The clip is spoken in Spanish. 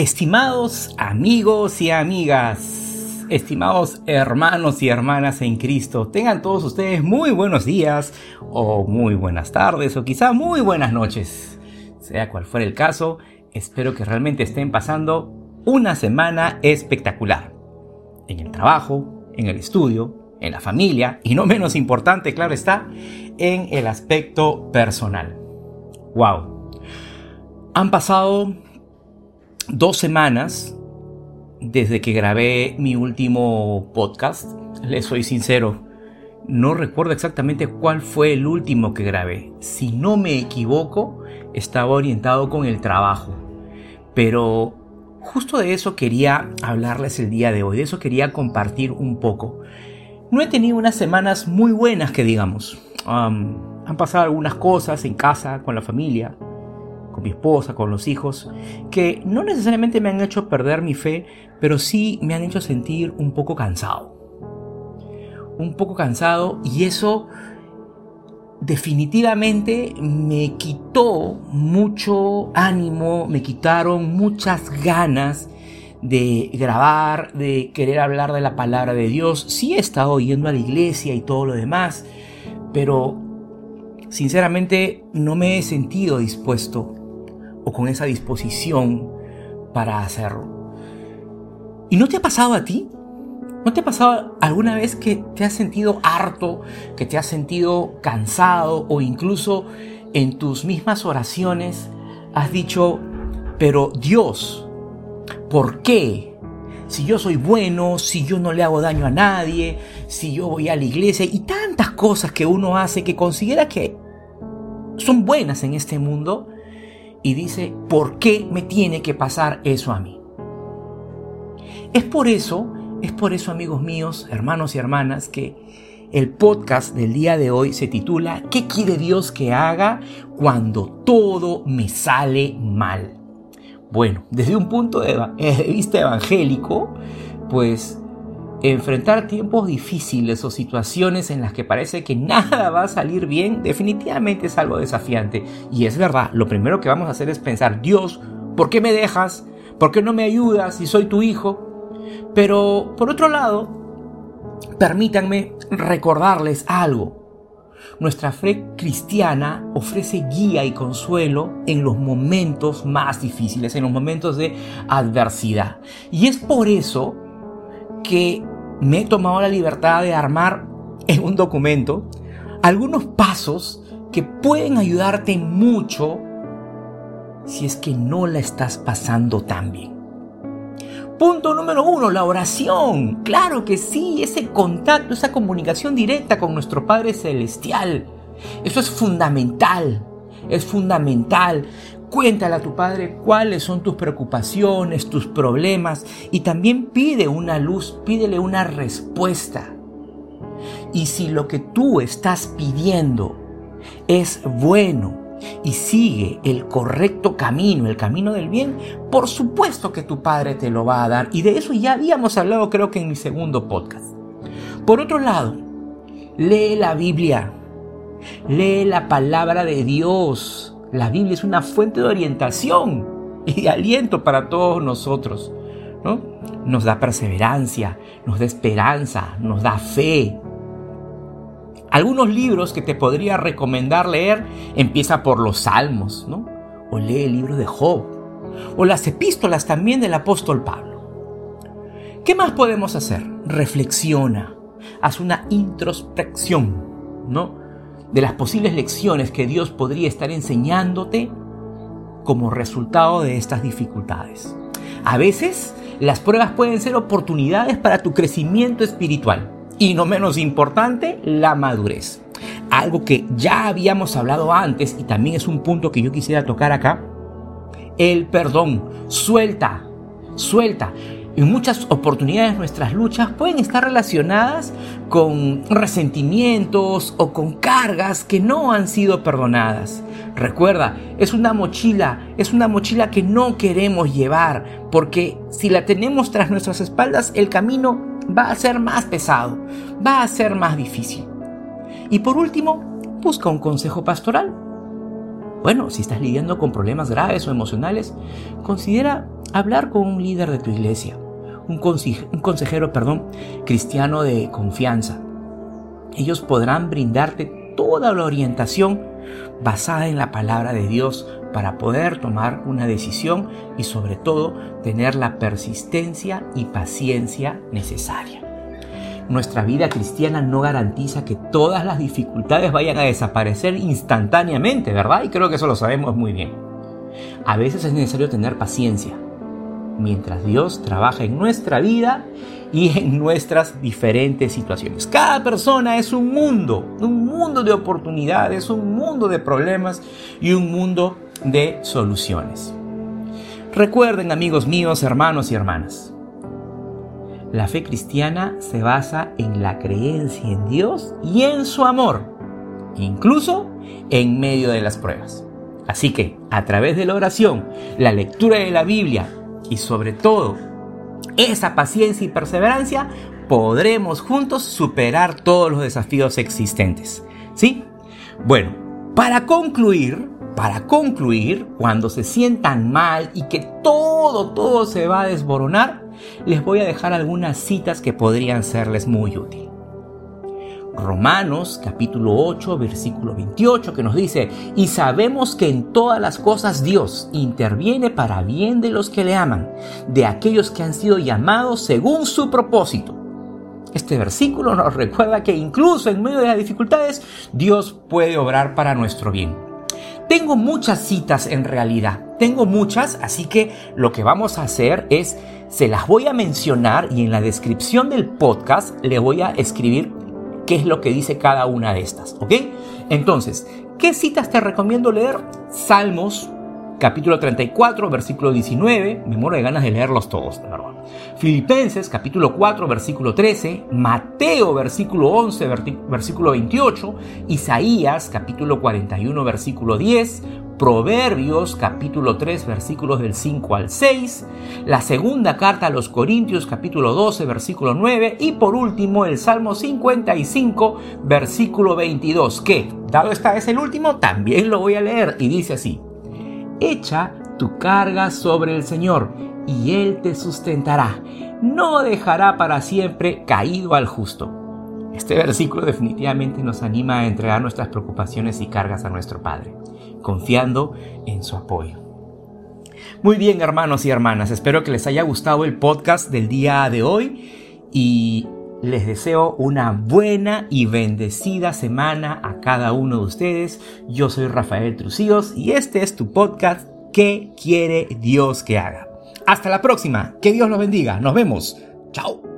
Estimados amigos y amigas, estimados hermanos y hermanas en Cristo, tengan todos ustedes muy buenos días o muy buenas tardes o quizá muy buenas noches. Sea cual fuera el caso, espero que realmente estén pasando una semana espectacular. En el trabajo, en el estudio, en la familia y no menos importante, claro está, en el aspecto personal. ¡Wow! Han pasado dos semanas desde que grabé mi último podcast. Les soy sincero, no recuerdo exactamente cuál fue el último que grabé. Si no me equivoco, estaba orientado con el trabajo. Pero justo de eso quería hablarles el día de hoy, de eso quería compartir un poco. No he tenido unas semanas muy buenas que digamos. han pasado algunas cosas en casa, con la familia, mi esposa, con los hijos, que no necesariamente me han hecho perder mi fe, pero sí me han hecho sentir un poco cansado. Un poco cansado y eso definitivamente me quitó mucho ánimo, me quitaron muchas ganas de grabar, de querer hablar de la palabra de Dios. Sí he estado yendo a la iglesia y todo lo demás, pero sinceramente no me he sentido dispuesto o con esa disposición para hacerlo. ¿Y no te ha pasado a ti? ¿No te ha pasado alguna vez que te has sentido harto, que te has sentido cansado o incluso en tus mismas oraciones has dicho, pero Dios, ¿por qué? Si yo soy bueno, si yo no le hago daño a nadie, si yo voy a la iglesia y tantas cosas que uno hace que considera que son buenas en este mundo, y dice, ¿por qué me tiene que pasar eso a mí? Es por eso, es por eso amigos míos, hermanos y hermanas, que el podcast del día de hoy se titula ¿Qué quiere Dios que haga cuando todo me sale mal? Bueno, desde un punto de, de vista evangélico, pues enfrentar tiempos difíciles o situaciones en las que parece que nada va a salir bien, definitivamente es algo desafiante. Y es verdad, lo primero que vamos a hacer es pensar, Dios, ¿por qué me dejas? ¿Por qué no me ayudas si soy tu hijo? Pero, por otro lado, permítanme recordarles algo. Nuestra fe cristiana ofrece guía y consuelo en los momentos más difíciles, en los momentos de adversidad. Y es por eso que me he tomado la libertad de armar en un documento algunos pasos que pueden ayudarte mucho si es que no la estás pasando tan bien. Punto número uno, la oración. Claro que sí, ese contacto, esa comunicación directa con nuestro Padre Celestial. Eso es fundamental, es fundamental. Cuéntale a tu padre cuáles son tus preocupaciones, tus problemas y también pide una luz, pídele una respuesta. Y si lo que tú estás pidiendo es bueno y sigue el correcto camino, el camino del bien, por supuesto que tu padre te lo va a dar. Y de eso ya habíamos hablado creo que en mi segundo podcast. Por otro lado, lee la Biblia, lee la palabra de Dios la Biblia es una fuente de orientación y aliento para todos nosotros. ¿no? Nos da perseverancia, nos da esperanza, nos da fe. Algunos libros que te podría recomendar leer empieza por los Salmos, ¿no? O lee el libro de Job, o las epístolas también del apóstol Pablo. ¿Qué más podemos hacer? Reflexiona, haz una introspección, ¿no? De las posibles lecciones que Dios podría estar enseñándote como resultado de estas dificultades. A veces las pruebas pueden ser oportunidades para tu crecimiento espiritual y no menos importante, la madurez. Algo que ya habíamos hablado antes y también es un punto que yo quisiera tocar acá. El perdón. Suelta, suelta. En muchas oportunidades nuestras luchas pueden estar relacionadas con resentimientos o con cargas que no han sido perdonadas. Recuerda, es una mochila, es una mochila que no queremos llevar, porque si la tenemos tras nuestras espaldas, el camino va a ser más pesado, va a ser más difícil. Y por último, busca un consejo pastoral. Bueno, si estás lidiando con problemas graves o emocionales, considera hablar con un líder de tu iglesia, un, consejero, perdón, cristiano de confianza. Ellos podrán brindarte toda la orientación basada en la palabra de Dios para poder tomar una decisión y sobre todo tener la persistencia y paciencia necesaria. Nuestra vida cristiana no garantiza que todas las dificultades vayan a desaparecer instantáneamente, ¿verdad? Y creo que eso lo sabemos muy bien. A veces es necesario tener paciencia, mientras Dios trabaja en nuestra vida y en nuestras diferentes situaciones. Cada persona es un mundo, un mundo de oportunidades, un mundo de problemas y un mundo de soluciones. Recuerden amigos míos, hermanos y hermanas, la fe cristiana se basa en la creencia en Dios y en su amor, incluso en medio de las pruebas. Así que, a través de la oración, la lectura de la Biblia y sobre todo esa paciencia y perseverancia, podremos juntos superar todos los desafíos existentes. ¿Sí? Bueno, para concluir, para concluir, cuando se sientan mal y que todo, todo se va a desboronar, les voy a dejar algunas citas que podrían serles muy útiles. Romanos capítulo 8 versículo 28 que nos dice, y sabemos que en todas las cosas Dios interviene para bien de los que le aman, de aquellos que han sido llamados según su propósito. Este versículo nos recuerda que incluso en medio de las dificultades Dios puede obrar para nuestro bien. Tengo muchas citas en realidad, tengo muchas, así que lo que vamos a hacer es, se las voy a mencionar y en la descripción del podcast le voy a escribir qué es lo que dice cada una de estas, ¿ok? Entonces, ¿qué citas te recomiendo leer? Salmos, capítulo 34, versículo 19, me muero de ganas de leerlos todos, de verdad. Filipenses, capítulo 4, versículo 13, Mateo, versículo 11, versículo 28, Isaías, capítulo 41, versículo 10, Proverbios capítulo 3 versículos del 5 al 6, la segunda carta a los Corintios capítulo 12 versículo 9 y por último el Salmo 55 versículo 22 que, dado esta es el último, también lo voy a leer y dice así, echa tu carga sobre el Señor y Él te sustentará, no dejará para siempre caído al justo. Este versículo definitivamente nos anima a entregar nuestras preocupaciones y cargas a nuestro Padre confiando en su apoyo. Muy bien, hermanos y hermanas, espero que les haya gustado el podcast del día de hoy y les deseo una buena y bendecida semana a cada uno de ustedes. Yo soy Rafael Trucíos y este es tu podcast ¿Qué quiere Dios que haga? Hasta la próxima, que Dios los bendiga, nos vemos, chao.